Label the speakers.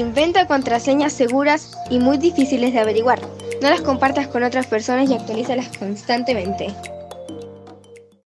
Speaker 1: Inventa contraseñas seguras y muy difíciles de averiguar. No las compartas con otras personas y actualízalas constantemente.